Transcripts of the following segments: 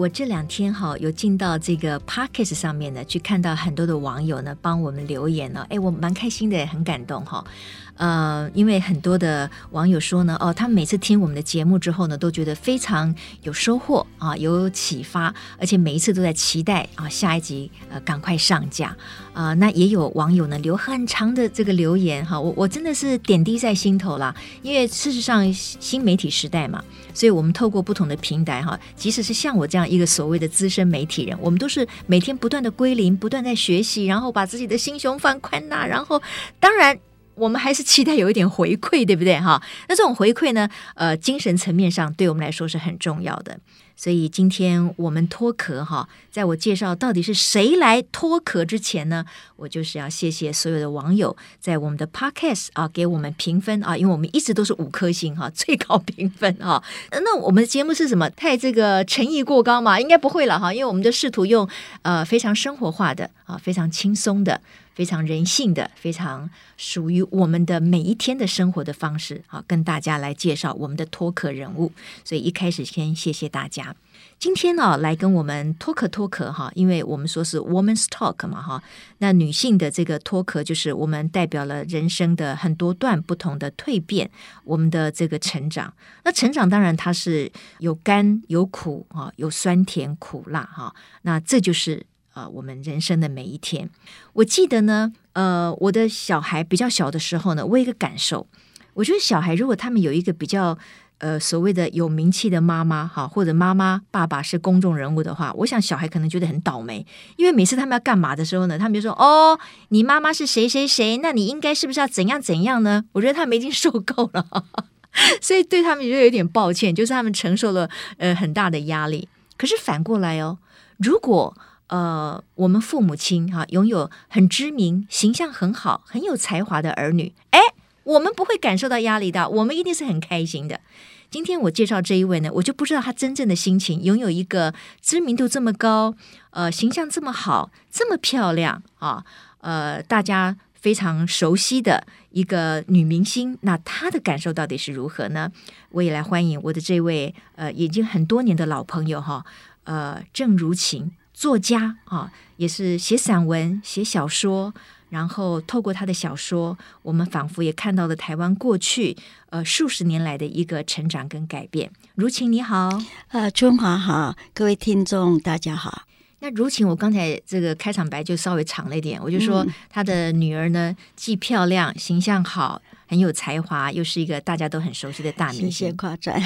我这两天哈有进到这个 Podcast 上面呢，去看到很多的网友呢帮我们留言呢，哎，我蛮开心的，很感动哈。呃，因为很多的网友说呢，哦，他们每次听我们的节目之后呢，都觉得非常有收获啊，有启发，而且每一次都在期待啊下一集呃赶快上架啊。那也有网友呢留很长的这个留言哈，我我真的是点滴在心头啦。因为事实上新媒体时代嘛，所以我们透过不同的平台哈，即使是像我这样一个所谓的资深媒体人，我们都是每天不断的归零，不断在学习，然后把自己的心胸放宽呐，然后当然。我们还是期待有一点回馈，对不对哈？那这种回馈呢，呃，精神层面上对我们来说是很重要的。所以今天我们脱壳哈，在我介绍到底是谁来脱壳之前呢，我就是要谢谢所有的网友在我们的 Podcast 啊给我们评分啊，因为我们一直都是五颗星哈，最高评分哈。那我们的节目是什么？太这个诚意过高嘛？应该不会了哈，因为我们就试图用呃非常生活化的啊，非常轻松的。非常人性的，非常属于我们的每一天的生活的方式啊，跟大家来介绍我们的脱壳人物。所以一开始先谢谢大家。今天呢，来跟我们脱壳脱壳哈，因为我们说是 Woman's Talk 嘛哈，那女性的这个脱壳就是我们代表了人生的很多段不同的蜕变，我们的这个成长。那成长当然它是有甘有苦啊，有酸甜苦辣哈，那这就是。呃，我们人生的每一天，我记得呢，呃，我的小孩比较小的时候呢，我有一个感受，我觉得小孩如果他们有一个比较呃所谓的有名气的妈妈哈，或者妈妈爸爸是公众人物的话，我想小孩可能觉得很倒霉，因为每次他们要干嘛的时候呢，他们就说哦，你妈妈是谁谁谁，那你应该是不是要怎样怎样呢？我觉得他们已经受够了，所以对他们就有点抱歉，就是他们承受了呃很大的压力。可是反过来哦，如果呃，我们父母亲哈、拥有很知名、形象很好、很有才华的儿女，哎，我们不会感受到压力的，我们一定是很开心的。今天我介绍这一位呢，我就不知道他真正的心情。拥有一个知名度这么高，呃，形象这么好，这么漂亮啊，呃，大家非常熟悉的一个女明星，那她的感受到底是如何呢？我也来欢迎我的这位呃，已经很多年的老朋友哈，呃，郑如晴。作家啊，也是写散文、写小说，然后透过他的小说，我们仿佛也看到了台湾过去呃数十年来的一个成长跟改变。如晴你好，呃，春华好，各位听众大家好。那如晴，我刚才这个开场白就稍微长了一点，我就说她的女儿呢，既漂亮，形象好。很有才华，又是一个大家都很熟悉的大明星。谢谢夸赞。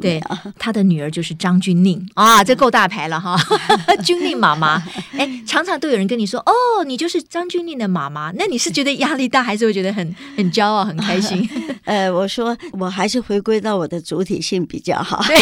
对，他的女儿就是张钧甯啊，这够大牌了哈。钧甯妈妈，哎，常常都有人跟你说，哦，你就是张钧甯的妈妈。那你是觉得压力大，还是会觉得很很骄傲、很开心？呃，我说我还是回归到我的主体性比较好。对，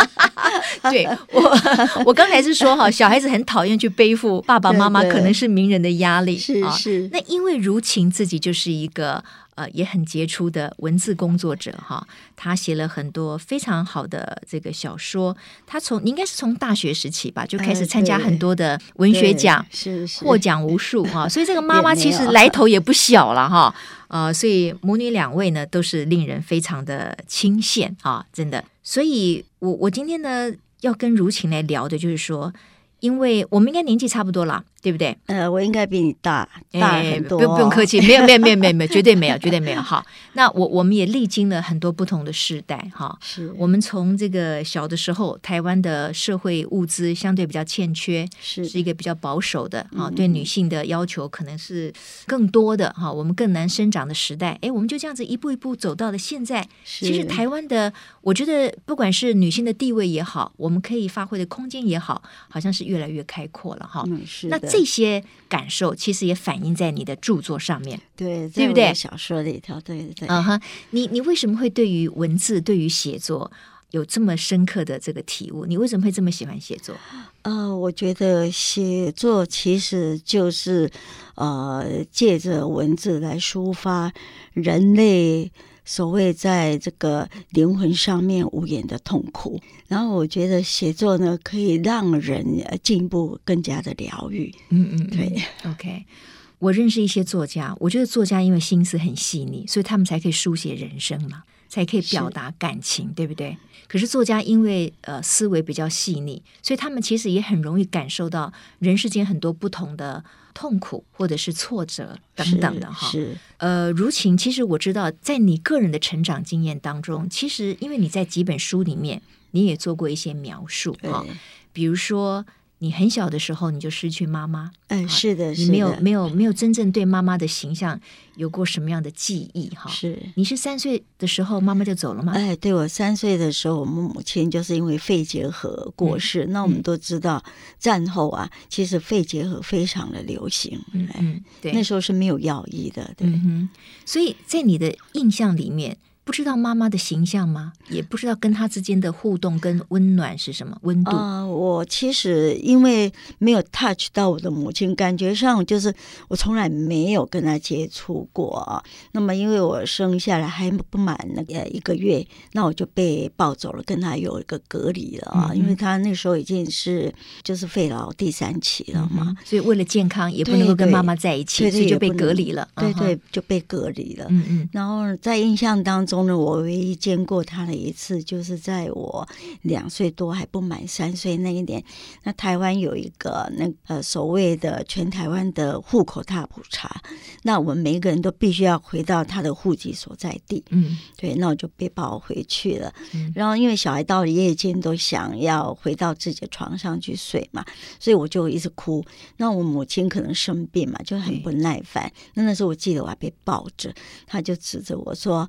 我，我刚才是说哈，小孩子很讨厌去背负爸爸妈妈可能是名人的压力。是是。那因为如晴自己就是一个。呃，也很杰出的文字工作者哈，他写了很多非常好的这个小说。他从应该是从大学时期吧，就开始参加很多的文学奖，是获奖无数哈。所以这个妈妈其实来头也不小了哈。呃，所以母女两位呢，都是令人非常的钦羡啊，真的。所以我我今天呢，要跟如晴来聊的就是说。因为我们应该年纪差不多了，对不对？呃，我应该比你大大很多，哦，不不用客气，没有没有没有没有没有，绝对没有 绝对没有。好，那我我们也历经了很多不同的世代，哈，是我们从这个小的时候，台湾的社会物资相对比较欠缺，是是一个比较保守的啊，对女性的要求可能是更多的哈，我们更难生长的时代，哎，我们就这样子一步一步走到了现在。其实台湾的，我觉得不管是女性的地位也好，我们可以发挥的空间也好，好像是。越来越开阔了哈，嗯，是。那这些感受其实也反映在你的著作上面，对，对不对？小说里头，对对。嗯哼，你你为什么会对于文字、对于写作有这么深刻的这个体悟？你为什么会这么喜欢写作？呃，我觉得写作其实就是呃，借着文字来抒发人类。所谓在这个灵魂上面无言的痛苦，然后我觉得写作呢，可以让人进步，更加的疗愈。嗯嗯，对。OK，我认识一些作家，我觉得作家因为心思很细腻，所以他们才可以书写人生嘛。才可以表达感情，对不对？可是作家因为呃思维比较细腻，所以他们其实也很容易感受到人世间很多不同的痛苦或者是挫折等等的哈。是呃，如晴，其实我知道，在你个人的成长经验当中，其实因为你在几本书里面，你也做过一些描述哈，比如说。你很小的时候你就失去妈妈，嗯，是的，你没有没有没有真正对妈妈的形象有过什么样的记忆哈？是，你是三岁的时候妈妈就走了吗？哎，对，我三岁的时候，我们母亲就是因为肺结核过世。嗯、那我们都知道，战后啊，其实肺结核非常的流行，嗯，嗯对，那时候是没有药医的，对，嗯，所以在你的印象里面。不知道妈妈的形象吗？也不知道跟她之间的互动跟温暖是什么温度？啊、呃，我其实因为没有 touch 到我的母亲，感觉上就是我从来没有跟她接触过啊。那么因为我生下来还不满那个一个月，那我就被抱走了，跟她有一个隔离了啊。嗯、因为她那时候已经是就是肺痨第三期了嘛，嗯、所以为了健康也不能够跟妈妈在一起，对对，所以就被隔离了。对对，就被隔离了。嗯嗯。然后在印象当中。中呢，我唯一见过他的一次，就是在我两岁多还不满三岁那一年。那台湾有一个那呃所谓的全台湾的户口大普查，那我们每一个人都必须要回到他的户籍所在地。嗯，对，那我就被抱回去了。嗯、然后因为小孩到了夜间都想要回到自己的床上去睡嘛，所以我就一直哭。那我母亲可能生病嘛，就很不耐烦。嗯、那那时候我记得我还被抱着，他就指着我说：“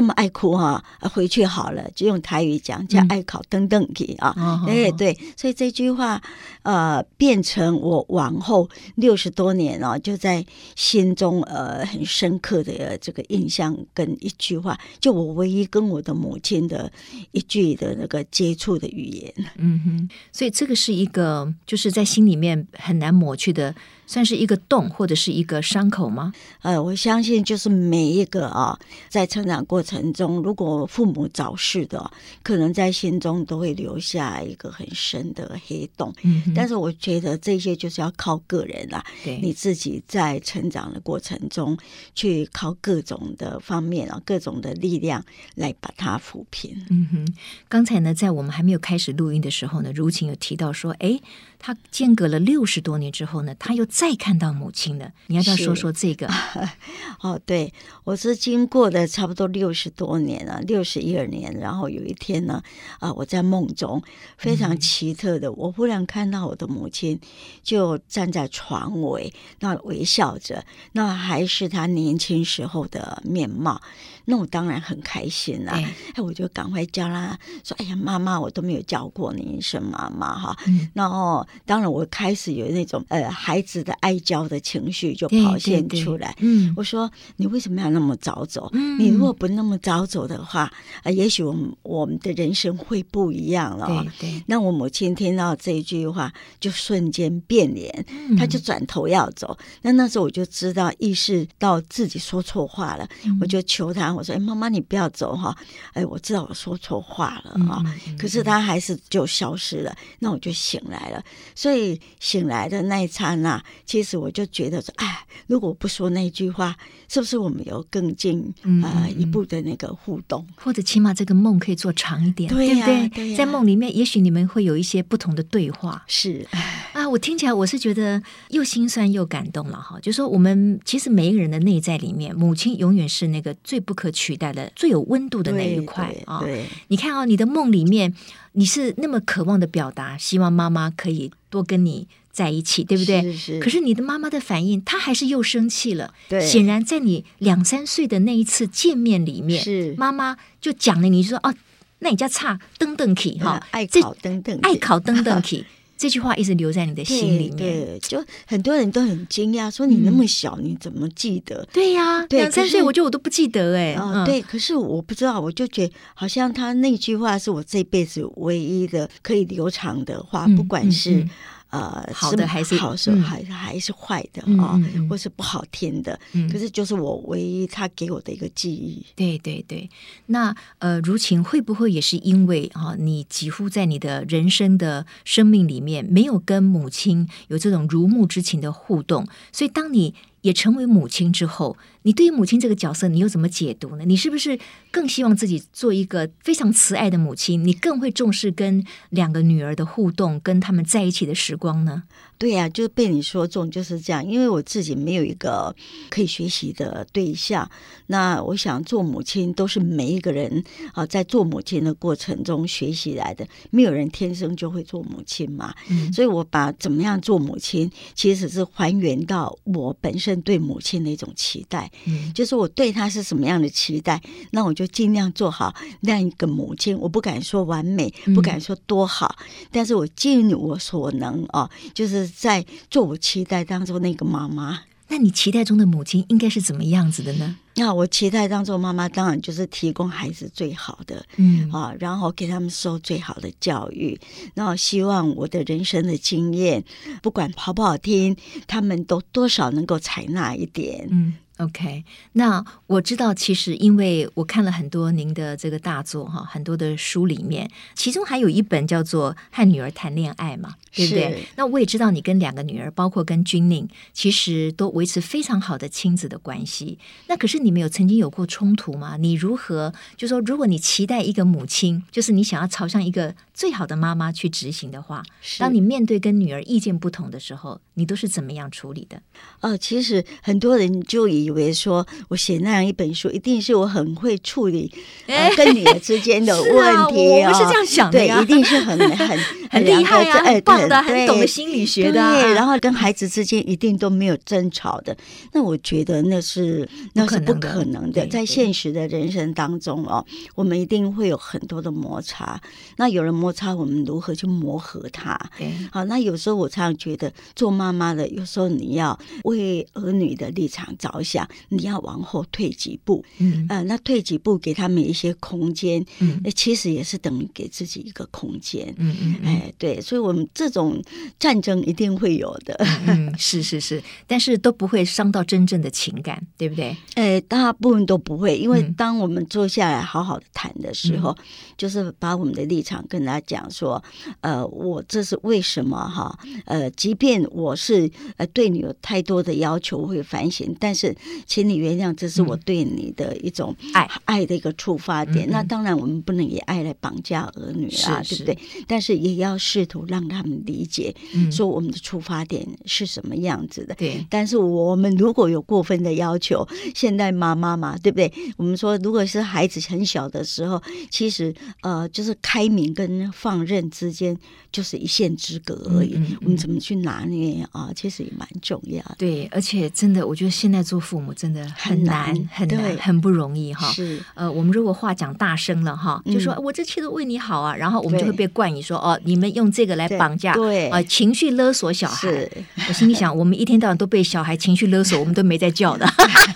这么爱哭哈，回去好了，就用台语讲，叫爱考登登去啊。哎，对，所以这句话呃，变成我往后六十多年哦，就在心中呃很深刻的这个印象跟一句话，就我唯一跟我的母亲的一句的那个接触的语言。嗯哼，所以这个是一个就是在心里面很难抹去的。算是一个洞或者是一个伤口吗？呃，我相信就是每一个啊，在成长过程中，如果父母早逝的，可能在心中都会留下一个很深的黑洞。嗯，但是我觉得这些就是要靠个人啦，对你自己在成长的过程中，去靠各种的方面啊，各种的力量来把它抚平。嗯哼，刚才呢，在我们还没有开始录音的时候呢，如晴有提到说，哎，他间隔了六十多年之后呢，他又。再看到母亲了，你要不要说说这个？哦，对，我是经过的差不多六十多年了，六十一二年。然后有一天呢，啊，我在梦中非常奇特的，嗯、我忽然看到我的母亲就站在床尾，那微笑着，那还是她年轻时候的面貌。那我当然很开心啦，哎，哎，我就赶快叫他说：“哎呀，妈妈，我都没有叫过你一声妈妈哈。嗯”然后，当然我开始有那种呃孩子的。爱娇的情绪就跑现出来。嗯，我说你为什么要那么早走？嗯，你如果不那么早走的话，啊，也许我们我们的人生会不一样了。对对。那我母亲听到这一句话，就瞬间变脸，嗯，她就转头要走。那那时候我就知道，意识到自己说错话了，嗯，我就求她，我说：“哎，妈妈，你不要走哈！哎，我知道我说错话了啊。嗯”可是他还是就消失了。那我就醒来了。所以醒来的那一刹那。其实我就觉得说，哎，如果不说那句话，是不是我们有更近呃一步的那个互动，或者起码这个梦可以做长一点，对不对？在梦里面，也许你们会有一些不同的对话。是啊，我听起来我是觉得又心酸又感动了哈。就说我们其实每一个人的内在里面，母亲永远是那个最不可取代的、最有温度的那一块啊。对，你看啊、哦，你的梦里面，你是那么渴望的表达，希望妈妈可以多跟你。在一起，对不对？是是。可是你的妈妈的反应，她还是又生气了。对。显然，在你两三岁的那一次见面里面，是妈妈就讲了你，你说哦，那你家差登登起哈，爱考登登，爱考登登起，这句话一直留在你的心里面。对，就很多人都很惊讶，说你那么小，你怎么记得？对呀，两三岁，我觉得我都不记得哎。哦，对，可是我不知道，我就觉得好像他那句话是我这辈子唯一的可以留长的话，不管是。呃，好的还是好是还是还是坏的啊，或是不好听的。可是就是我唯一他给我的一个记忆。对对对，那呃，如晴会不会也是因为啊，你几乎在你的人生的生命里面没有跟母亲有这种如母之情的互动，所以当你也成为母亲之后，你对于母亲这个角色，你又怎么解读呢？你是不是更希望自己做一个非常慈爱的母亲？你更会重视跟两个女儿的互动，跟他们在一起的时光呢？对呀、啊，就被你说中就是这样。因为我自己没有一个可以学习的对象，那我想做母亲都是每一个人啊，在做母亲的过程中学习来的。没有人天生就会做母亲嘛，嗯、所以我把怎么样做母亲，其实是还原到我本身对母亲的一种期待，嗯、就是我对她是什么样的期待，那我就尽量做好那样一个母亲。我不敢说完美，不敢说多好，嗯、但是我尽我所能啊，就是。在做我期待当中那个妈妈，那你期待中的母亲应该是怎么样子的呢？那我期待当中妈妈当然就是提供孩子最好的，嗯啊，然后给他们受最好的教育，然后希望我的人生的经验，不管好不好听，他们都多少能够采纳一点，嗯。OK，那我知道，其实因为我看了很多您的这个大作哈，很多的书里面，其中还有一本叫做《和女儿谈恋爱》嘛，对不对？那我也知道你跟两个女儿，包括跟君令，其实都维持非常好的亲子的关系。那可是你们有曾经有过冲突吗？你如何就说，如果你期待一个母亲，就是你想要朝向一个最好的妈妈去执行的话，当你面对跟女儿意见不同的时候，你都是怎么样处理的？哦，其实很多人就以以为说我写那样一本书，一定是我很会处理、呃、跟女儿之间的问题 啊、哦！我不是这样想的呀，对，一定是很 很很厉害啊，很棒的，很懂得心理学的、啊。对，然后跟孩子之间一定都没有争吵的。那我觉得那是那是不可能的，在现实的人生当中哦，我们一定会有很多的摩擦。那有了摩擦，我们如何去磨合它？对，好，那有时候我常常觉得，做妈妈的有时候你要为儿女的立场着想。你要往后退几步，嗯，呃，那退几步给他们一些空间，嗯，那其实也是等于给自己一个空间，嗯嗯，哎，对，所以我们这种战争一定会有的，嗯，是是是，但是都不会伤到真正的情感，对不对？哎，大部分都不会，因为当我们坐下来好好的谈的时候，嗯，就是把我们的立场跟他讲说，呃，我这是为什么哈？呃，即便我是呃对你有太多的要求，我会反省，但是。请你原谅，这是我对你的一种爱爱的一个出发点。那当然，我们不能以爱来绑架儿女啊，对不对？但是也要试图让他们理解，说我们的出发点是什么样子的。对。但是我们如果有过分的要求，现在妈妈嘛，对不对？我们说，如果是孩子很小的时候，其实呃，就是开明跟放任之间就是一线之隔而已。我们怎么去拿捏啊？其实也蛮重要的。对，而且真的，我觉得现在做父母。真的很难，很难，很，难很不容易哈。是呃，我们如果话讲大声了哈，就说我这切都为你好啊，然后我们就会被冠以说哦，你们用这个来绑架，对啊、呃，情绪勒索小孩。我心里想，我们一天到晚都被小孩情绪勒索，我们都没在叫的，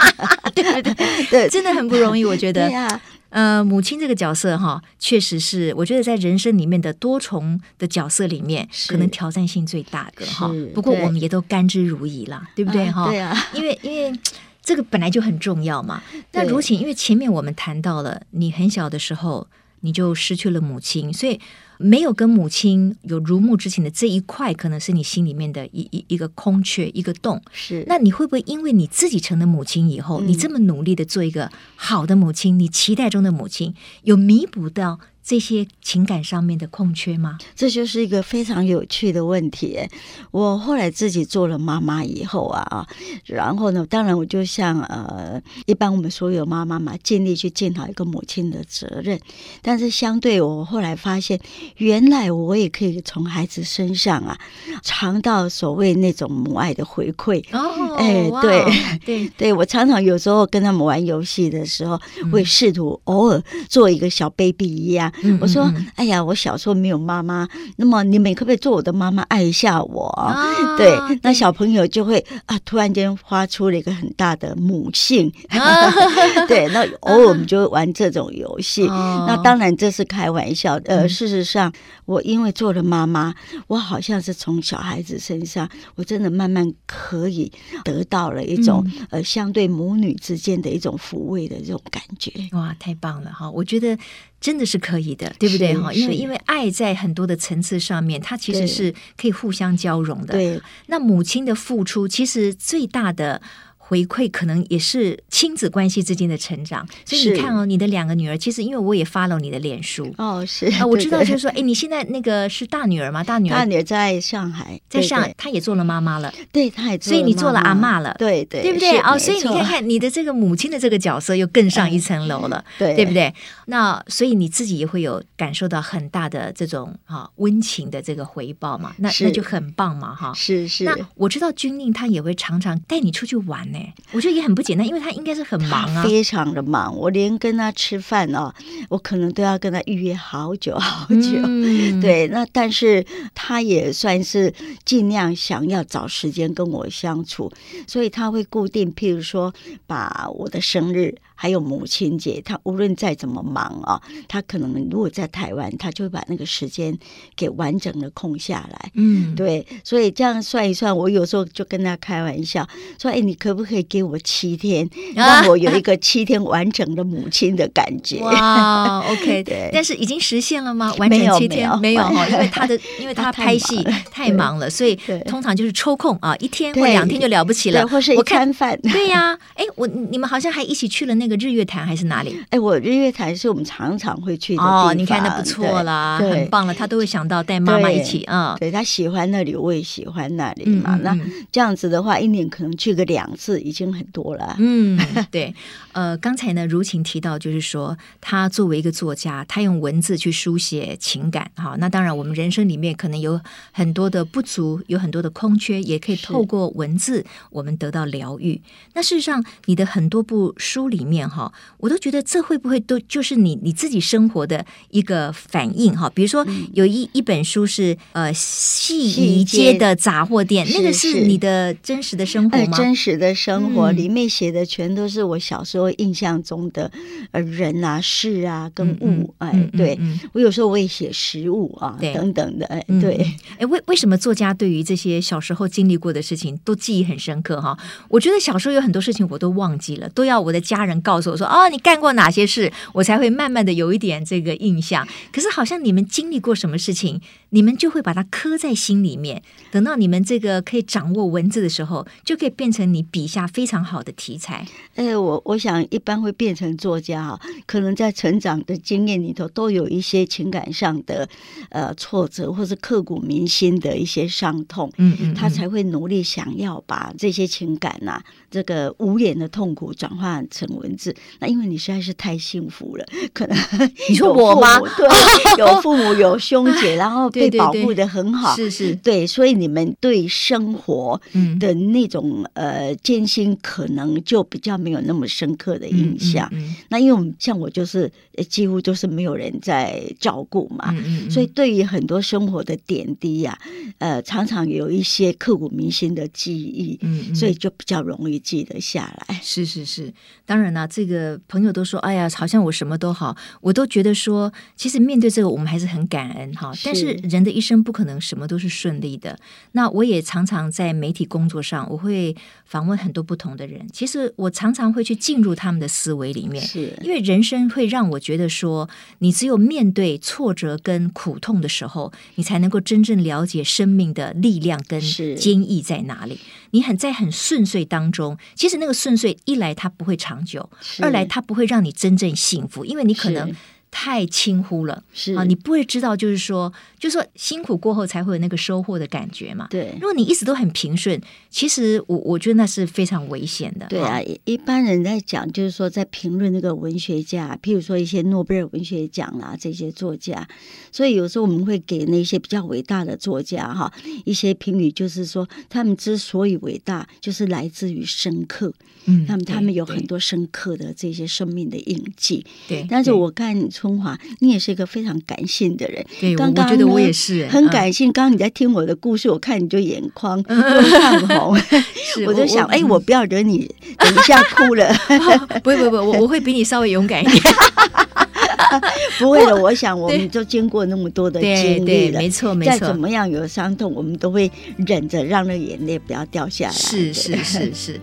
对 对对，对，真的很不容易，我觉得。呃，母亲这个角色哈，确实是我觉得在人生里面的多重的角色里面，可能挑战性最大的哈。不过我们也都甘之如饴了，对不对哈？对啊，因为因为这个本来就很重要嘛。那如琴，因为前面我们谈到了，你很小的时候你就失去了母亲，所以。没有跟母亲有如沐之情的这一块，可能是你心里面的一一一个空缺，一个洞。是，那你会不会因为你自己成了母亲以后，嗯、你这么努力的做一个好的母亲，你期待中的母亲，有弥补到这些情感上面的空缺吗？这就是一个非常有趣的问题。我后来自己做了妈妈以后啊，然后呢，当然我就像呃，一般我们所有妈妈嘛，尽力去尽好一个母亲的责任。但是相对我后来发现，原来我也可以从孩子身上啊，尝到所谓那种母爱的回馈。哦，哎，哇对对 对，我常常有时候跟他们玩游戏的时候，会试图偶尔做一个小 baby 一样。我说：“哎呀，我小时候没有妈妈，那么你们可不可以做我的妈妈，爱一下我？”对，那小朋友就会啊，突然间发出了一个很大的母性。对，那 偶尔我们就会玩这种游戏。那当然这是开玩笑。呃，事实上，我因为做了妈妈，我好像是从小孩子身上，我真的慢慢可以得到了一种呃，相对母女之间的一种抚慰的这种感觉。哇，太棒了哈！我觉得。真的是可以的，对不对哈？因为因为爱在很多的层次上面，它其实是可以互相交融的。对，那母亲的付出，其实最大的回馈可能也是亲子关系之间的成长，所以你看哦，你的两个女儿，其实因为我也 follow 你的脸书哦，是啊，我知道就是说，哎，你现在那个是大女儿吗？大女儿，大女儿在上海，在上海，她也做了妈妈了，对，她也，所以你做了阿妈了，对对，对不对？哦，所以你看看你的这个母亲的这个角色又更上一层楼了，对，对不对？那所以你自己也会有感受到很大的这种啊温情的这个回报嘛，那那就很棒嘛，哈，是是。那我知道军令他也会常常带你出去玩。我觉得也很不简单，因为他应该是很忙啊，非常的忙。我连跟他吃饭哦，我可能都要跟他预约好久好久。嗯、对，那但是他也算是尽量想要找时间跟我相处，所以他会固定，譬如说把我的生日。还有母亲节，他无论再怎么忙啊，他可能如果在台湾，他就会把那个时间给完整的空下来。嗯，对，所以这样算一算，我有时候就跟他开玩笑说：“哎，你可不可以给我七天，让我有一个七天完整的母亲的感觉？” 哇，OK，对。但是已经实现了吗？完整七天没有哈，因为他的因为他拍戏太忙了，所以通常就是抽空啊，一天或两天就了不起了，或是一餐饭。对呀，哎，我你们好像还一起去了那个。日月潭还是哪里？哎，我日月潭是我们常常会去的地方。哦，你看那不错啦，很棒了。他都会想到带妈妈一起啊。对，他喜欢那里，我也喜欢那里嘛。那这样子的话，一年可能去个两次，已经很多了。嗯，对。呃，刚才呢，如晴提到，就是说，他作为一个作家，他用文字去书写情感。哈，那当然，我们人生里面可能有很多的不足，有很多的空缺，也可以透过文字，我们得到疗愈。那事实上，你的很多部书里面，哈，我都觉得这会不会都就是你你自己生活的一个反应？哈，比如说有一一本书是呃信谊街的杂货店，那个是你的真实的生活吗？真实的生活里面写的全都是我小时候。印象中的呃人啊事啊跟物哎，对我有时候我也写食物啊等等的哎，对哎，为为什么作家对于这些小时候经历过的事情都记忆很深刻哈？我觉得小时候有很多事情我都忘记了，都要我的家人告诉我说哦，你干过哪些事，我才会慢慢的有一点这个印象。可是好像你们经历过什么事情，你们就会把它刻在心里面，等到你们这个可以掌握文字的时候，就可以变成你笔下非常好的题材。哎，我我想。一般会变成作家哈，可能在成长的经验里头都有一些情感上的呃挫折，或是刻骨铭心的一些伤痛，嗯嗯，他才会努力想要把这些情感呐、啊，这个无言的痛苦转换成文字。那因为你实在是太幸福了，可能你说我吗？对，有父母有兄姐，然后被保护的很好，是是，对，所以你们对生活的那种呃艰辛，可能就比较没有那么深刻。的印象，那因为我们像我就是几乎都是没有人在照顾嘛，所以对于很多生活的点滴呀、啊，呃，常常有一些刻骨铭心的记忆，所以就比较容易记得下来。是是是，当然了，这个朋友都说，哎呀，好像我什么都好，我都觉得说，其实面对这个，我们还是很感恩哈。但是人的一生不可能什么都是顺利的。那我也常常在媒体工作上，我会访问很多不同的人，其实我常常会去进入他。他们的思维里面，是因为人生会让我觉得说，你只有面对挫折跟苦痛的时候，你才能够真正了解生命的力量跟坚毅在哪里。是你很在很顺遂当中，其实那个顺遂一来它不会长久，二来它不会让你真正幸福，因为你可能。太轻忽了，是啊，你不会知道，就是说，就是说，辛苦过后才会有那个收获的感觉嘛。对，如果你一直都很平顺，其实我我觉得那是非常危险的。对啊，一般人在讲，就是说，在评论那个文学家，譬如说一些诺贝尔文学奖啊这些作家，所以有时候我们会给那些比较伟大的作家哈一些评语，就是说他们之所以伟大，就是来自于深刻。嗯，他们他们有很多深刻的这些生命的印记。对，但是我看春华，你也是一个非常感性的人。对，刚刚我觉得我也是很感性。刚刚你在听我的故事，我看你就眼眶都 泛红。我就想，哎，我不要惹你，等一下哭了。不会不会不会，我我会比你稍微勇敢一点。不会的，我想我们就经过那么多的经历了，没错没错。再怎么样有伤痛，我们都会忍着，让那眼泪不要掉下来。是是是是。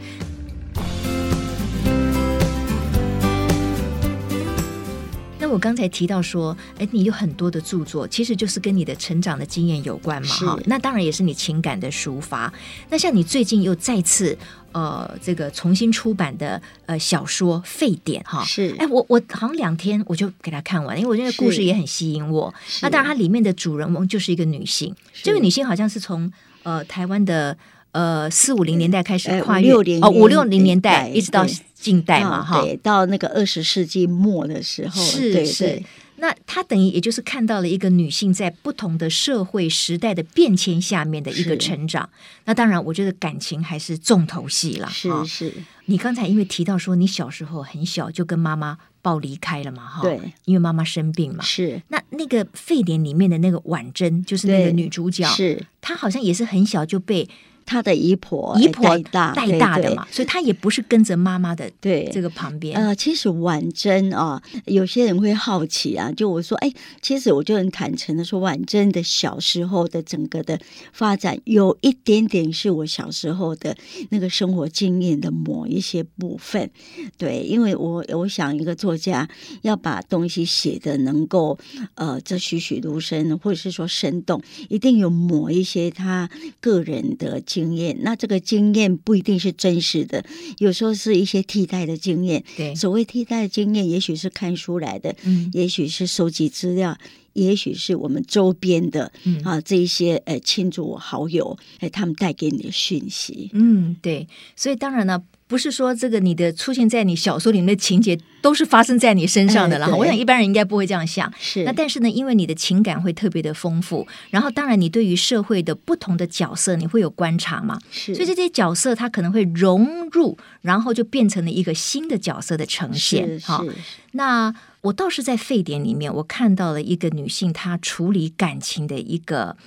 我刚才提到说，哎，你有很多的著作，其实就是跟你的成长的经验有关嘛，哈。那当然也是你情感的抒发。那像你最近又再次呃，这个重新出版的呃小说《沸点》哈，是。哎，我我好像两天我就给他看完，因为我觉得故事也很吸引我。那当然，它里面的主人翁就是一个女性，这个女性好像是从呃台湾的。呃，四五零年代开始跨越哦，五六零年代一直到近代嘛，哈，对，到那个二十世纪末的时候，是对是。那他等于也就是看到了一个女性在不同的社会时代的变迁下面的一个成长。那当然，我觉得感情还是重头戏了。是是。你刚才因为提到说你小时候很小就跟妈妈抱离开了嘛，哈，对，因为妈妈生病嘛。是。那那个沸点里面的那个婉珍，就是那个女主角，是她好像也是很小就被。他的姨婆，姨婆带大带大的嘛，所以他也不是跟着妈妈的对这个旁边。呃，其实婉珍啊，有些人会好奇啊，就我说，哎，其实我就很坦诚的说，婉珍的小时候的整个的发展，有一点点是我小时候的那个生活经验的某一些部分。对，因为我我想一个作家要把东西写的能够呃，这栩栩如生，或者是说生动，一定有某一些他个人的。经验，那这个经验不一定是真实的，有时候是一些替代的经验。对，所谓替代的经验，也许是看书来的，嗯，也许是收集资料，也许是我们周边的，嗯啊，这一些呃亲族好友，哎，他们带给你的讯息。嗯，对，所以当然呢。不是说这个你的出现在你小说里面的情节都是发生在你身上的了，我想一般人应该不会这样想。是，那但是呢，因为你的情感会特别的丰富，然后当然你对于社会的不同的角色你会有观察嘛，是，所以这些角色它可能会融入，然后就变成了一个新的角色的呈现。好，那我倒是在沸点里面，我看到了一个女性她处理感情的一个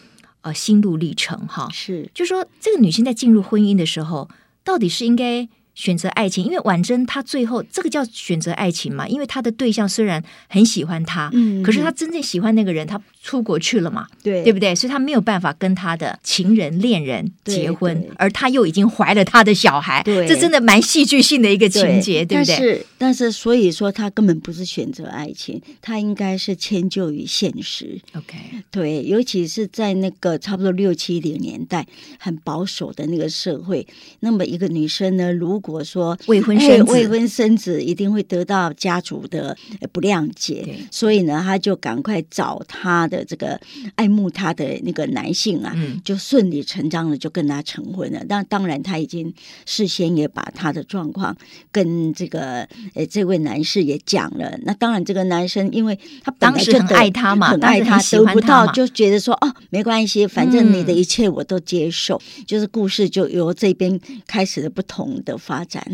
呃心路历程。哈，是，就说这个女性在进入婚姻的时候，到底是应该。选择爱情，因为婉珍她最后这个叫选择爱情嘛，因为她的对象虽然很喜欢她，嗯，可是她真正喜欢那个人，她出国去了嘛，对，对不对？所以她没有办法跟她的情人恋人结婚，对对，而她又已经怀了她的小孩，对，这真的蛮戏剧性的一个情节，对，对不对？但是，但是所以说她根本不是选择爱情，她应该是迁就于现实。OK，对，尤其是在那个差不多六七零年代很保守的那个社会，那么一个女生呢，如如果说未婚生子，未婚生子一定会得到家族的不谅解，所以呢，他就赶快找他的这个爱慕他的那个男性啊，嗯、就顺理成章的就跟他成婚了。但当然，他已经事先也把他的状况跟这个呃这位男士也讲了。那当然，这个男生因为他本来就当时很爱他嘛，很爱他，他得不到就觉得说哦，没关系，反正你的一切我都接受。嗯、就是故事就由这边开始了不同的发。发展，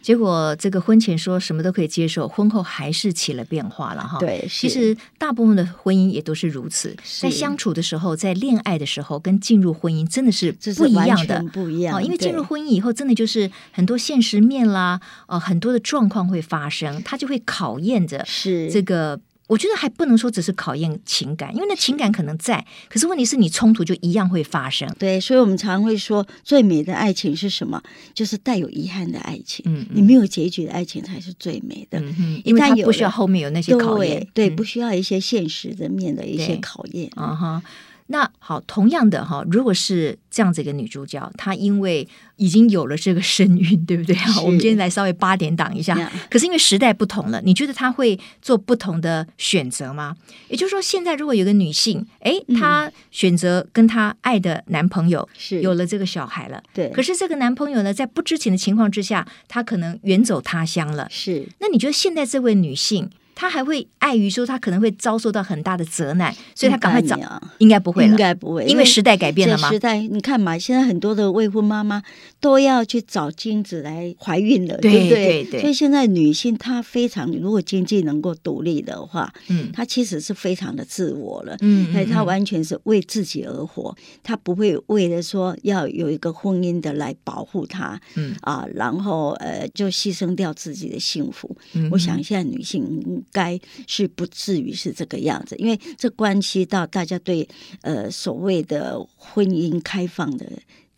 结果这个婚前说什么都可以接受，婚后还是起了变化了哈。对，其实大部分的婚姻也都是如此，在相处的时候，在恋爱的时候，跟进入婚姻真的是不一样的，不一样。因为进入婚姻以后，真的就是很多现实面啦，呃，很多的状况会发生，它就会考验着是这个。我觉得还不能说只是考验情感，因为那情感可能在，可是问题是你冲突就一样会发生。对，所以我们常会说，最美的爱情是什么？就是带有遗憾的爱情。嗯，嗯，你没有结局的爱情才是最美的。嗯哼，因为它不需要后面有那些考验，对，对，不需要一些现实的面的一些考验。啊哈。那好，同样的哈，如果是这样子一个女主角，她因为已经有了这个身孕，对不对？好，我们今天来稍微八点档一下。可是因为时代不同了，你觉得她会做不同的选择吗？也就是说，现在如果有个女性，哎，她选择跟她爱的男朋友是有了这个小孩了，对。可是这个男朋友呢，在不知情的情况之下，他可能远走他乡了。是。那你觉得现在这位女性？他还会碍于说他可能会遭受到很大的责难，所以他赶快找，应该不会，应该不会，因为时代改变了嘛。时代，你看嘛，现在很多的未婚妈妈都要去找精子来怀孕了，对不对？所以现在女性她非常，如果经济能够独立的话，嗯，她其实是非常的自我了，嗯，她完全是为自己而活，她不会为了说要有一个婚姻的来保护她，嗯啊，然后呃就牺牲掉自己的幸福。嗯，我想现在女性。该是不至于是这个样子，因为这关系到大家对呃所谓的婚姻开放的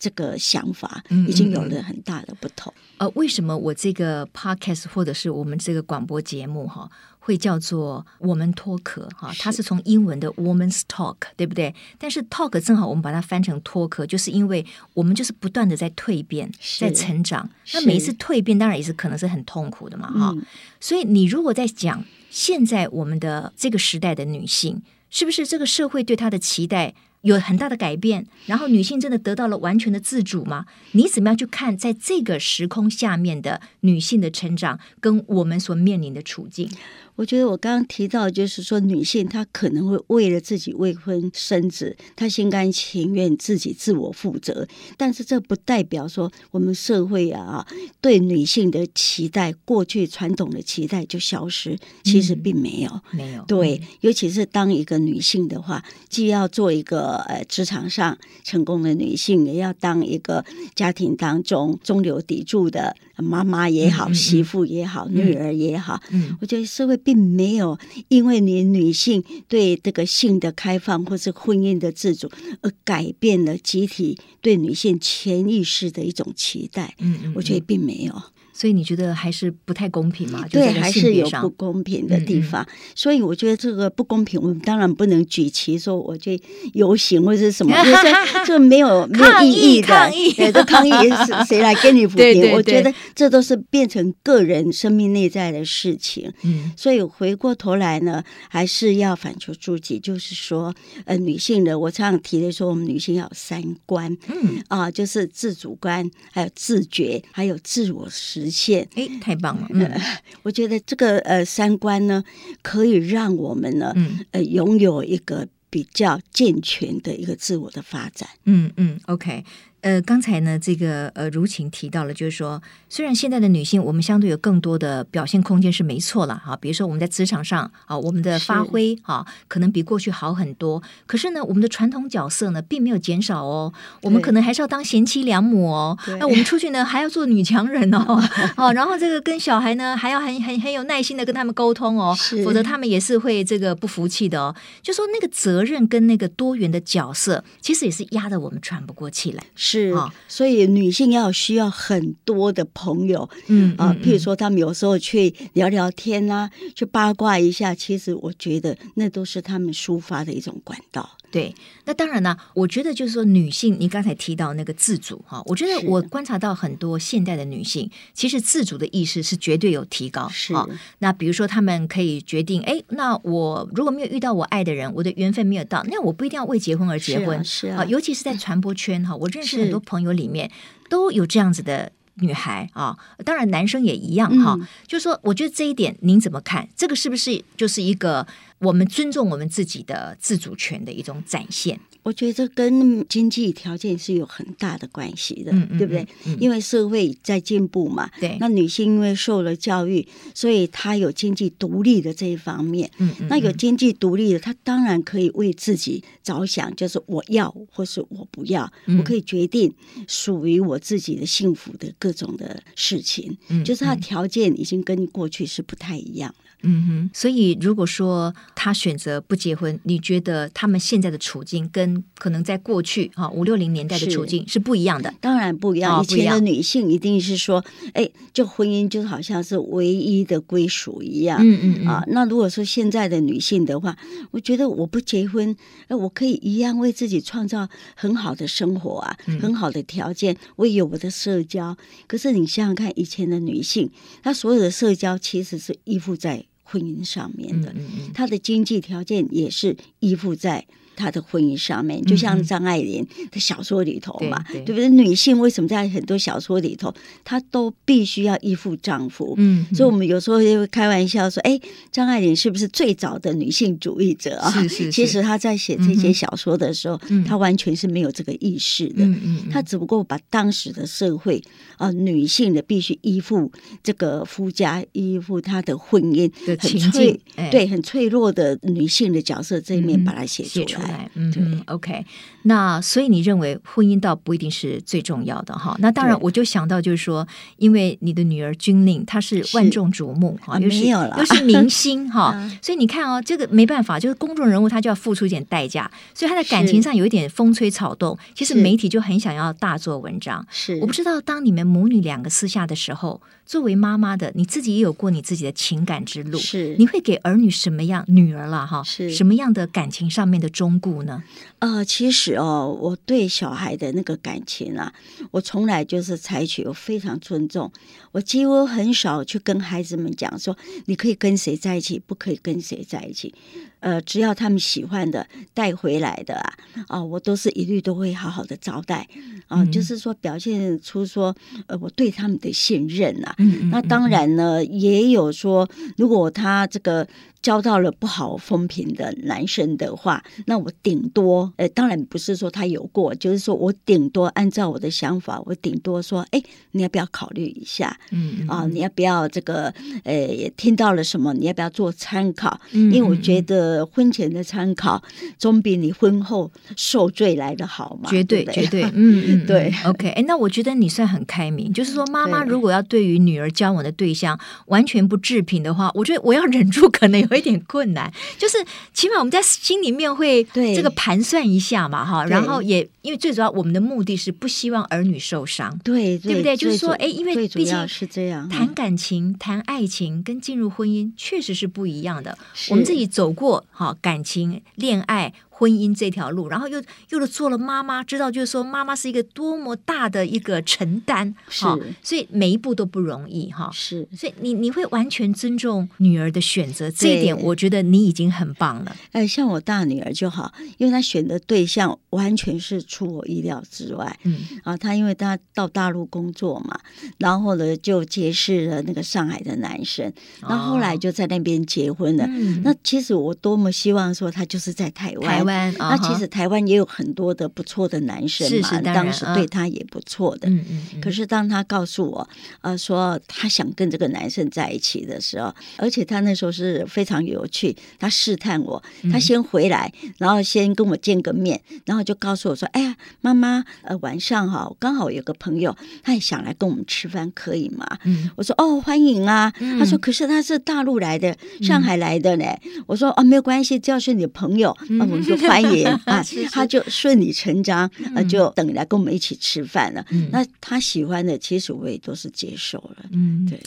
这个想法已经有了很大的不同。呃，为什么我这个 podcast 或者是我们这个广播节目哈，会叫做“我们脱壳”哈？它是从英文的 “woman's talk”，对不对？但是 “talk” 正好我们把它翻成“脱壳”，就是因为我们就是不断的在蜕变，在成长。那每一次蜕变，当然也是可能是很痛苦的嘛，哈、嗯。所以你如果在讲现在我们的这个时代的女性，是不是这个社会对她的期待？有很大的改变，然后女性真的得到了完全的自主吗？你怎么样去看在这个时空下面的女性的成长，跟我们所面临的处境？我觉得我刚刚提到，就是说女性她可能会为了自己未婚生子，她心甘情愿自己自我负责，但是这不代表说我们社会啊对女性的期待，过去传统的期待就消失，其实并没有，嗯、没有。对，尤其是当一个女性的话，既要做一个呃职场上成功的女性，也要当一个家庭当中中流砥柱的妈妈也好，嗯、媳妇也好，嗯、女儿也好。嗯，我觉得社会。并没有因为你女性对这个性的开放或是婚姻的自主而改变了集体对女性潜意识的一种期待。嗯，嗯，我觉得并没有。所以你觉得还是不太公平吗？对，还是有不公平的地方。嗯嗯，所以我觉得这个不公平，我们当然不能举旗说我去游行或者什么，因为这没有 没有意义的。抗议，对，这抗议是谁来跟你抚平？我觉得这都是变成个人生命内在的事情。嗯，所以回过头来呢，还是要反求诸己，就是说，呃，女性的，我常常提的说，我们女性要有三观，嗯啊，就是自主观，还有自觉，还有自我实。实现哎，太棒了！嗯，我觉得这个呃三观呢，可以让我们呢，嗯，呃，拥有一个比较健全的一个自我的发展。嗯嗯，OK。呃，刚才呢，这个呃，如晴提到了，就是说，虽然现在的女性，我们相对有更多的表现空间是没错了哈，比如说我们在职场上啊，我们的发挥啊，可能比过去好很多。可是呢，我们的传统角色呢，并没有减少哦，我们可能还是要当贤妻良母哦，那我们出去呢，还要做女强人哦，哦，然后这个跟小孩呢，还要很很很有耐心的跟他们沟通哦，否则他们也是会这个不服气的哦。就说那个责任跟那个多元的角色，其实也是压得我们喘不过气来。是，所以女性要需要很多的朋友，嗯啊，譬如说他们有时候去聊聊天啊，去八卦一下，其实我觉得那都是他们抒发的一种管道。对，那当然呢，我觉得就是说女性，你刚才提到那个自主哈，我觉得我观察到很多现代的女性，其实自主的意识是绝对有提高。是，那比如说她们可以决定，哎，那我如果没有遇到我爱的人，我的缘分没有到，那我不一定要为结婚而结婚。是啊，尤其是在传播圈哈，我认识很多朋友里面都有这样子的女孩啊，当然男生也一样哈。就是说，我觉得这一点您怎么看？这个是不是就是一个？我们尊重我们自己的自主权的一种展现，我觉得这跟经济条件是有很大的关系的，嗯嗯、对不对？嗯、因为社会在进步嘛，对。那女性因为受了教育，所以她有经济独立的这一方面。嗯，嗯那有经济独立的，她当然可以为自己着想，就是我要或是我不要，嗯、我可以决定属于我自己的幸福的各种的事情。嗯，就是她条件已经跟过去是不太一样了。嗯哼，所以如果说他选择不结婚，你觉得他们现在的处境跟可能在过去哈五六零年代的处境是不一样的？当然不一样。以前的女性一定是说，哎，就婚姻就好像是唯一的归属一样。嗯嗯，嗯啊，那如果说现在的女性的话，我觉得我不结婚，哎，我可以一样为自己创造很好的生活啊，嗯、很好的条件，我也有我的社交。可是你想想看，以前的女性，她所有的社交其实是依附在。婚姻上面的，他的经济条件也是依附在。她的婚姻上面，就像张爱玲的小说里头嘛，嗯、对，不对？女性为什么在很多小说里头，她都必须要依附丈夫？嗯，所以我们有时候就会开玩笑说，哎，张爱玲是不是最早的女性主义者啊？是，是是。其实她在写这些小说的时候，嗯、她完全是没有这个意识的。嗯嗯。她只不过把当时的社会啊、呃，女性的必须依附这个夫家，依附她的婚姻，很脆，哎、对，很脆弱的女性的角色这一面把它写出来。爱。嗯，对，OK。那所以你认为婚姻倒不一定是最重要的哈？那当然，我就想到就是说，因为你的女儿君令她是万众瞩目哈，又是又是明星 哈，所以你看哦，这个没办法，就是公众人物，他就要付出一点代价，所以他在感情上有一点风吹草动，其实媒体就很想要大做文章。是，我不知道当你们母女两个私下的时候，作为妈妈的你自己也有过你自己的情感之路，是，你会给儿女什么样女儿了哈？是什么样的感情上面的忠固呢？呃，其实哦，我对小孩的那个感情啊，我从来就是采取我非常尊重，我几乎很少去跟孩子们讲说，你可以跟谁在一起，不可以跟谁在一起。呃，只要他们喜欢的带回来的啊，啊，我都是一律都会好好的招待啊，嗯、就是说表现出说，呃，我对他们的信任、啊。那当然呢，也有说，如果他这个。交到了不好风评的男生的话，那我顶多，呃，当然不是说他有过，就是说我顶多按照我的想法，我顶多说，哎，你要不要考虑一下？嗯，嗯啊，你要不要这个，呃，听到了什么？你要不要做参考？嗯，因为我觉得婚前的参考总比你婚后受罪来的好嘛。绝对，对绝对，嗯嗯，对。OK，哎，那我觉得你算很开明，就是说妈妈如果要对于女儿交往的对象完全不置评的话，我觉得我要忍住，可能有。有一点困难，就是起码我们在心里面会这个盘算一下嘛，哈，然后也因为最主要我们的目的是不希望儿女受伤，对，对不对？就是说，哎，因为毕竟是这样，谈感情、谈爱情跟进入婚姻确实是不一样的。我们自己走过好感情、恋爱。婚姻这条路，然后又又做了妈妈，知道就是说妈妈是一个多么大的一个承担，是，所以每一步都不容易哈。是，所以你你会完全尊重女儿的选择，这一点我觉得你已经很棒了。哎，像我大女儿就好，因为她选的对象完全是出我意料之外。嗯啊，她因为她到大陆工作嘛，然后呢就结识了那个上海的男生，然后后来就在那边结婚了。嗯，那其实我多么希望说她就是在台湾。台湾。那其实台湾也有很多的不错的男生嘛，是是当时对他也不错的。嗯嗯。可是当他告诉我，呃，说他想跟这个男生在一起的时候，而且他那时候是非常有趣，他试探我，他先回来，然后先跟我见个面，然后就告诉我说：“哎呀，妈妈，呃，晚上哈，刚好有个朋友，他也想来跟我们吃饭，可以吗？”嗯。我说：“哦，欢迎啊。”他说：“可是他是大陆来的，上海来的呢。”我说：“哦，没有关系，只要是你的朋友，那我们就。”欢迎 啊！他就顺理成章啊，就等于来跟我们一起吃饭了。嗯、那他喜欢的，其实我也都是接受了。嗯，对。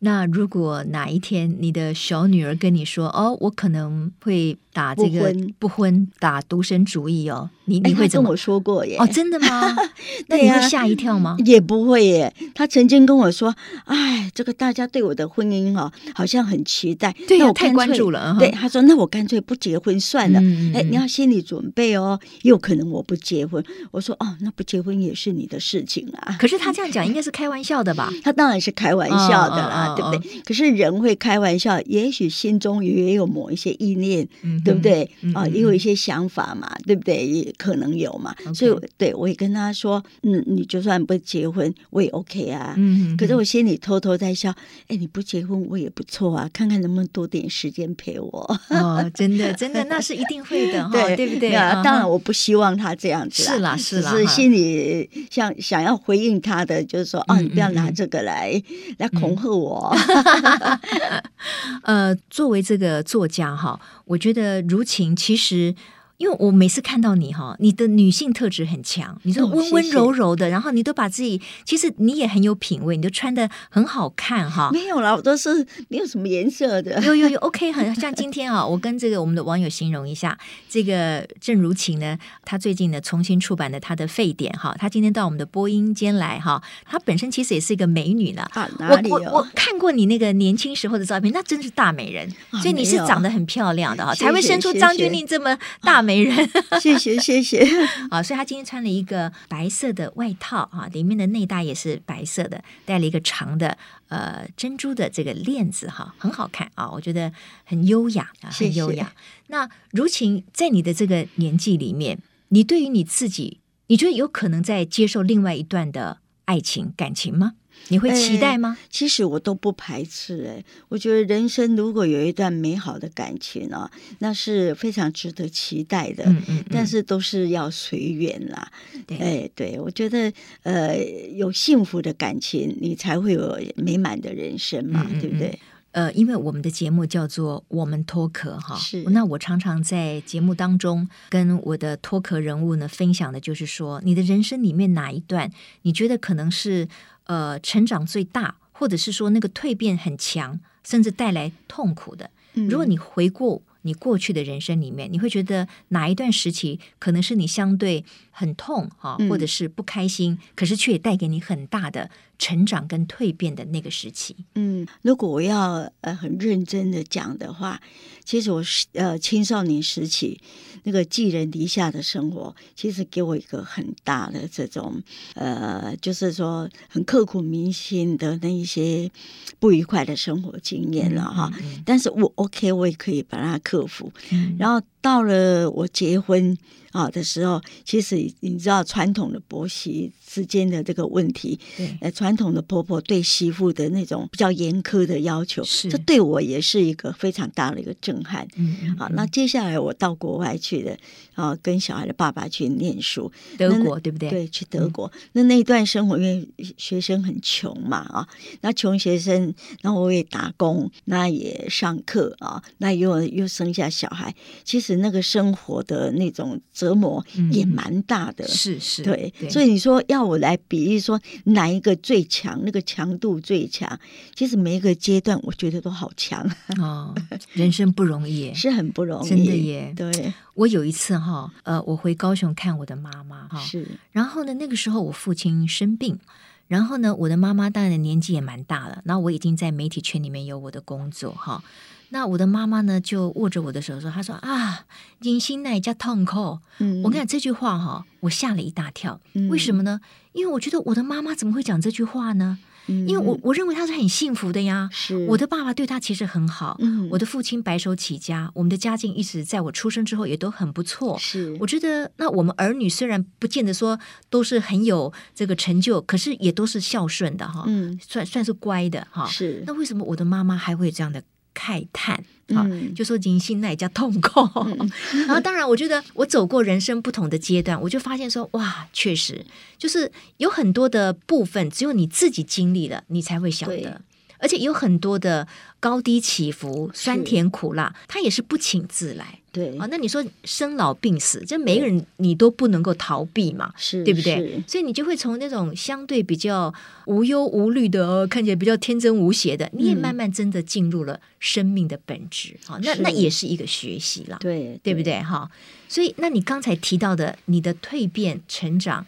那如果哪一天你的小女儿跟你说：“哦，我可能会打这个不婚，不婚打独身主义哦。”你你会怎么跟我说过耶？哦，真的吗？那你会吓一跳吗？也不会耶。他曾经跟我说：“哎，这个大家对我的婚姻哦，好像很期待。对，那我太关注了。”对，他说：“那我干脆不结婚算了。”哎，你要心理准备哦，有可能我不结婚。我说：“哦，那不结婚也是你的事情啊。”可是他这样讲应该是开玩笑的吧？他当然是开玩笑的啦，对不对？可是人会开玩笑，也许心中也有某一些意念，对不对？啊，也有一些想法嘛，对不对？也可能有嘛。所以，对我也跟他说，嗯，你就算不结婚，我也 OK 啊。嗯，可是我心里偷偷在笑，哎，你不结婚我也不错啊，看看能不能多点时间陪我。哦，真的，真的，那是一定会的，对对不对？啊，当然我不希望他这样子，是啦是啦，是心里想想要回应他的，就是说，啊，你不要拿这个来来恐吓我。呃，作为这个作家哈，我觉得呃如琴其实。因为我每次看到你哈，你的女性特质很强，你说温温柔柔的，然后你都把自己，其实你也很有品味，你都穿的很好看哈。没有啦，我都是没有什么颜色的。有有有，OK，很像今天啊，我跟这个我们的网友形容一下，这个郑如晴呢，她最近呢重新出版的她的沸点哈，她今天到我们的播音间来哈，她本身其实也是一个美女了。啊，哪里我我我看过你那个年轻时候的照片，那真是大美人，所以你是长得很漂亮的哈，才会生出张钧甯这么大。美人，谢谢谢谢啊！所以他今天穿了一个白色的外套啊，里面的内搭也是白色的，戴了一个长的呃珍珠的这个链子哈，很好看啊！我觉得很优雅啊，很优雅。谢谢。那如晴在你的这个年纪里面，你对于你自己，你觉得有可能在接受另外一段的爱情感情吗？你会期待吗？其实我都不排斥哎，我觉得人生如果有一段美好的感情啊，那是非常值得期待的。嗯嗯，但是都是要随缘啦。对，哎，对，我觉得呃，有幸福的感情，你才会有美满的人生嘛，嗯嗯嗯，对不对？呃，因为我们的节目叫做“我们脱壳”哈，是。那我常常在节目当中跟我的脱壳人物呢分享的，就是说，你的人生里面哪一段，你觉得可能是呃成长最大，或者是说那个蜕变很强，甚至带来痛苦的。如果你回顾你过去的人生里面，你会觉得哪一段时期可能是你相对很痛哈，或者是不开心，嗯、可是却也带给你很大的。成长跟蜕变的那个时期，嗯，如果我要呃很认真的讲的话，其实我是呃青少年时期那个寄人篱下的生活，其实给我一个很大的这种呃，就是说很刻骨铭心的那一些不愉快的生活经验了哈。嗯嗯嗯、但是我 OK，我也可以把它克服，嗯、然后。到了我结婚啊的时候，其实你知道传统的婆媳之间的这个问题，对，呃，传统的婆婆对媳妇的那种比较严苛的要求，是这对我也是一个非常大的一个震撼。嗯，嗯，嗯，好，那接下来我到国外去的，啊，跟小孩的爸爸去念书，德国对不对？对，去德国。嗯、那那一段生活，因为学生很穷嘛，啊，那穷学生，然后我也打工，那也上课啊，那又又生下小孩，其实。那个生活的那种折磨也蛮大的，是是，对，所以你说要我来比喻说哪一个最强，那个强度最强，其实每一个阶段我觉得都好强 哦。人生不容易，是很不容易，真的耶。对，我有一次哈，呃，我回高雄看我的妈妈哈，是，然后呢，那个时候我父亲生病，然后呢，我的妈妈当然年纪也蛮大了，那我已经在媒体圈里面有我的工作哈。那我的妈妈呢，就握着我的手说：“她说啊，人生哪叫痛苦。嗯”我跟你讲这句话哈，我吓了一大跳。嗯、为什么呢？因为我觉得我的妈妈怎么会讲这句话呢？嗯、因为我我认为她是很幸福的呀。是我的爸爸对她其实很好。嗯、我的父亲白手起家，我们的家境一直在我出生之后也都很不错。是我觉得，那我们儿女虽然不见得说都是很有这个成就，可是也都是孝顺的哈。嗯，算算是乖的哈。是那为什么我的妈妈还会有这样的？慨叹啊，就说人生那也叫痛苦。嗯、然后，当然，我觉得我走过人生不同的阶段，我就发现说，哇，确实就是有很多的部分，只有你自己经历了，你才会晓得。而且有很多的高低起伏、酸甜苦辣，是它也是不请自来。对啊，那你说生老病死，这每个人你都不能够逃避嘛，是对不对？所以你就会从那种相对比较无忧无虑的，看起来比较天真无邪的，你也慢慢真的进入了生命的本质好。嗯、那那也是一个学习了，对对，对不对？哈，所以那你刚才提到的你的蜕变成长。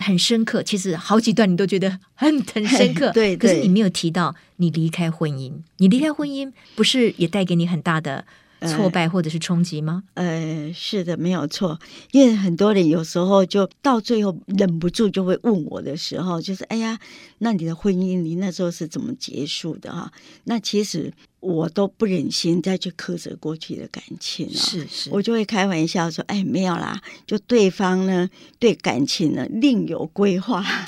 很深刻，其实好几段你都觉得很很深刻，对，对。可是你没有提到你离开婚姻，你离开婚姻不是也带给你很大的挫败或者是冲击吗？呃，呃，是的，没有错。因为很多人有时候就到最后忍不住就会问我的时候，就是哎呀，那你的婚姻你那时候是怎么结束的哈？那其实。我都不忍心再去苛责过去的感情了，是是，我就会开玩笑说：“哎，没有啦，就对方呢对感情呢另有规划。”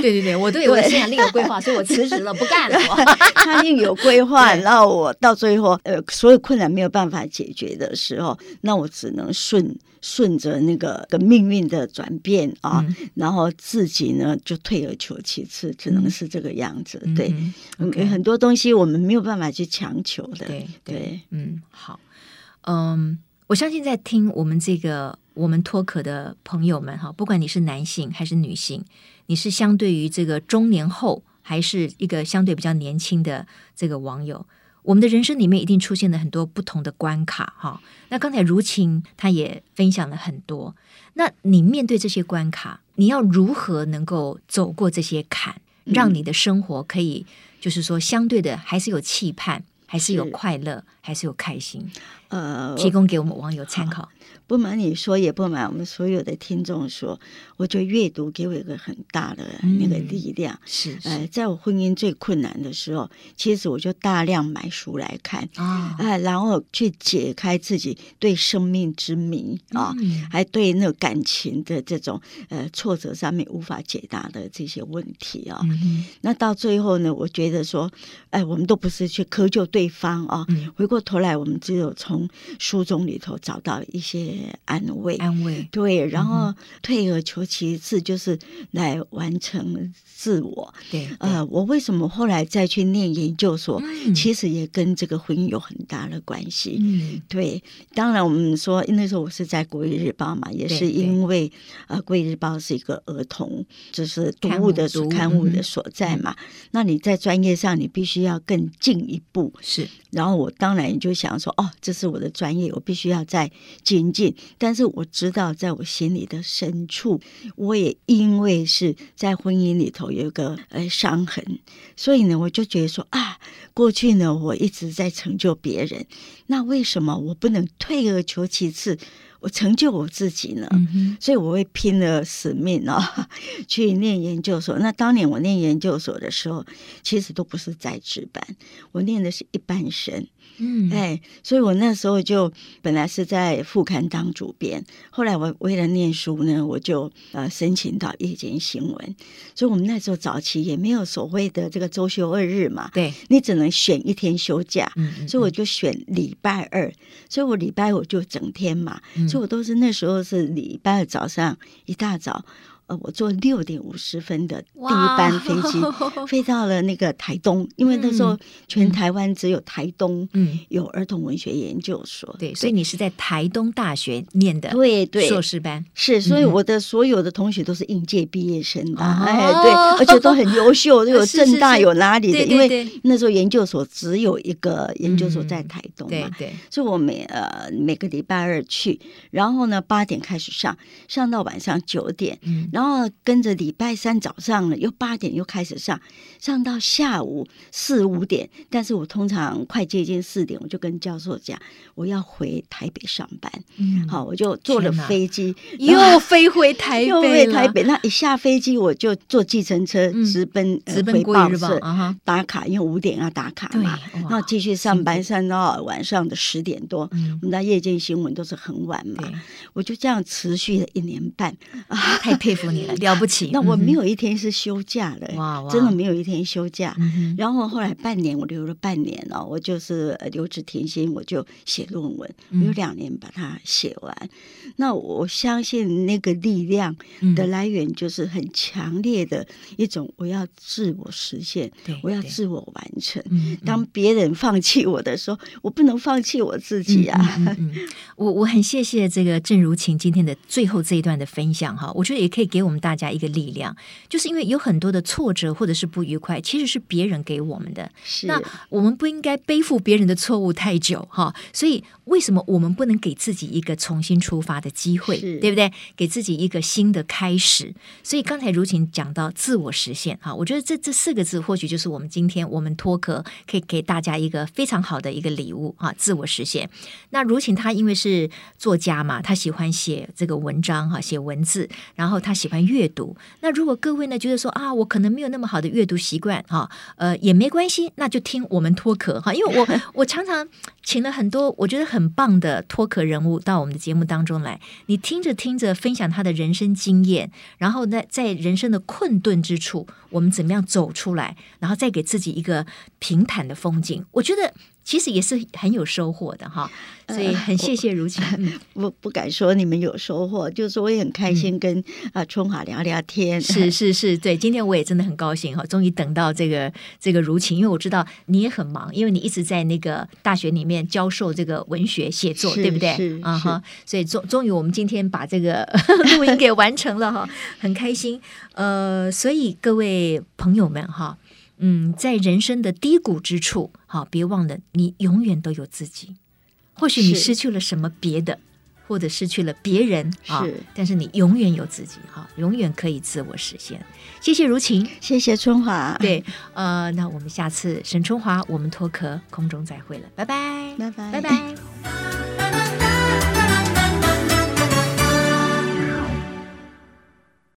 对对对，我对我的信仰另有规划，所以我辞职了，不干了。他另有规划，然后我到最后呃，所有困难没有办法解决的时候，那我只能顺。顺着那个个命运的转变啊，嗯、然后自己呢就退而求其次，只能是这个样子。嗯、对，嗯 okay、很多东西我们没有办法去强求的。对对，对嗯，好，嗯，我相信在听我们这个我们脱壳的朋友们哈，不管你是男性还是女性，你是相对于这个中年后，还是一个相对比较年轻的这个网友。我们的人生里面一定出现了很多不同的关卡，哈。那刚才如晴她也分享了很多。那你面对这些关卡，你要如何能够走过这些坎，让你的生活可以，就是说相对的还是有期盼，还是有快乐，是还是有开心？呃，提供给我们网友参考。不瞒你说，也不瞒我们所有的听众说，我觉得阅读给我一个很大的那个力量。嗯、是，是，呃，在我婚姻最困难的时候，其实我就大量买书来看啊，哎、哦呃，然后去解开自己对生命之谜啊，嗯、还对那个感情的这种呃挫折上面无法解答的这些问题啊。嗯、那到最后呢，我觉得说，哎、呃，我们都不是去苛求对方啊，嗯、回过头来，我们只有从书中里头找到一些安慰，安慰，对，然后退而求其次，就是来完成自我。对，对呃，我为什么后来再去念研究所？嗯、其实也跟这个婚姻有很大的关系。嗯，对，当然我们说那时候我是在《国语日报》嘛，也是因为呃，《国语日报》是一个儿童就是读物的刊物的所在嘛。嗯、那你在专业上，你必须要更进一步。是，然后我当然也就想说，哦，这是我的专业，我必须要再精进。但是我知道，在我心里的深处，我也因为是在婚姻里头有一个呃伤痕，所以呢，我就觉得说啊，过去呢，我一直在成就别人，那为什么我不能退而求其次？我成就我自己呢，嗯、所以我会拼了使命啊、哦，去念研究所。那当年我念研究所的时候，其实都不是在职班，我念的是一般生。嗯，哎，所以我那时候就本来是在副刊当主编，后来我为了念书呢，我就呃申请到夜间新闻。所以我们那时候早期也没有所谓的这个周休二日嘛，对，你只能选一天休假，嗯嗯嗯，所以我就选礼拜二，所以我礼拜我就整天嘛，嗯、就我都是那时候是礼拜二早上一大早。呃，我坐六点五十分的第一班飞机，飞到了那个台东，因为那时候全台湾只有台东有儿童文学研究所。嗯、对，所以你是在台东大学念的，对对，硕士班。是，所以我的所有的同学都是应届毕业生的，嗯、哎，对，而且都很优秀，都有正大有哪里的，因为那时候研究所只有一个研究所在台东嘛，对对，所以我每呃每个礼拜二去，然后呢八点开始上，上到晚上九点，嗯。然后跟着礼拜三早上呢，又八点又开始上，上到下午四五点。但是我通常快接近四点，我就跟教授讲，我要回台北上班。嗯，好，我就坐了飞机，又飞回台北，又回台北。那一下飞机，我就坐计程车直奔直奔报社打卡，因为五点要打卡嘛。然后继续上班，上到晚上的十点多。我们的夜间新闻都是很晚嘛。我就这样持续了一年半，啊 太佩服。你了了不起，那我没有一天是休假的，哇哇真的没有一天休假。然后后来半年，我留了半年哦，我就是留职停薪，我就写论文，有两年把它写完。嗯、那我相信那个力量的来源就是很强烈的一种，我要自我实现，对我要自我完成。当别人放弃我的时候，我不能放弃我自己啊！我我很谢谢这个郑如晴今天的最后这一段的分享哈，我觉得也可以。给我们大家一个力量，就是因为有很多的挫折或者是不愉快，其实是别人给我们的。是那我们不应该背负别人的错误太久哈。所以为什么我们不能给自己一个重新出发的机会，对不对？给自己一个新的开始。所以刚才如琴讲到自我实现哈，我觉得这这四个字或许就是我们今天我们脱壳可以给大家一个非常好的一个礼物哈。自我实现。那如琴她因为是作家嘛，她喜欢写这个文章哈，写文字，然后她。喜欢阅读，那如果各位呢觉得说啊，我可能没有那么好的阅读习惯哈，呃，也没关系，那就听我们脱壳哈，因为我 我常常请了很多我觉得很棒的脱壳人物到我们的节目当中来，你听着听着分享他的人生经验，然后呢在人生的困顿之处，我们怎么样走出来，然后再给自己一个平坦的风景，我觉得。其实也是很有收获的哈，所以很谢谢如晴。我 不不敢说你们有收获，就是我也很开心跟啊春华聊聊天。是是是，对，今天我也真的很高兴哈，终于等到这个这个如晴，因为我知道你也很忙，因为你一直在那个大学里面教授这个文学写作，对不对？啊哈，所以终终于我们今天把这个 录音给完成了哈，很开心。呃，所以各位朋友们哈。嗯，在人生的低谷之处，好，别忘了你永远都有自己。或许你失去了什么别的，或者失去了别人啊，是但是你永远有自己，哈，永远可以自我实现。谢谢如晴，谢谢春华。对，呃，那我们下次沈春华，我们脱壳空中再会了，拜拜，拜拜，拜拜。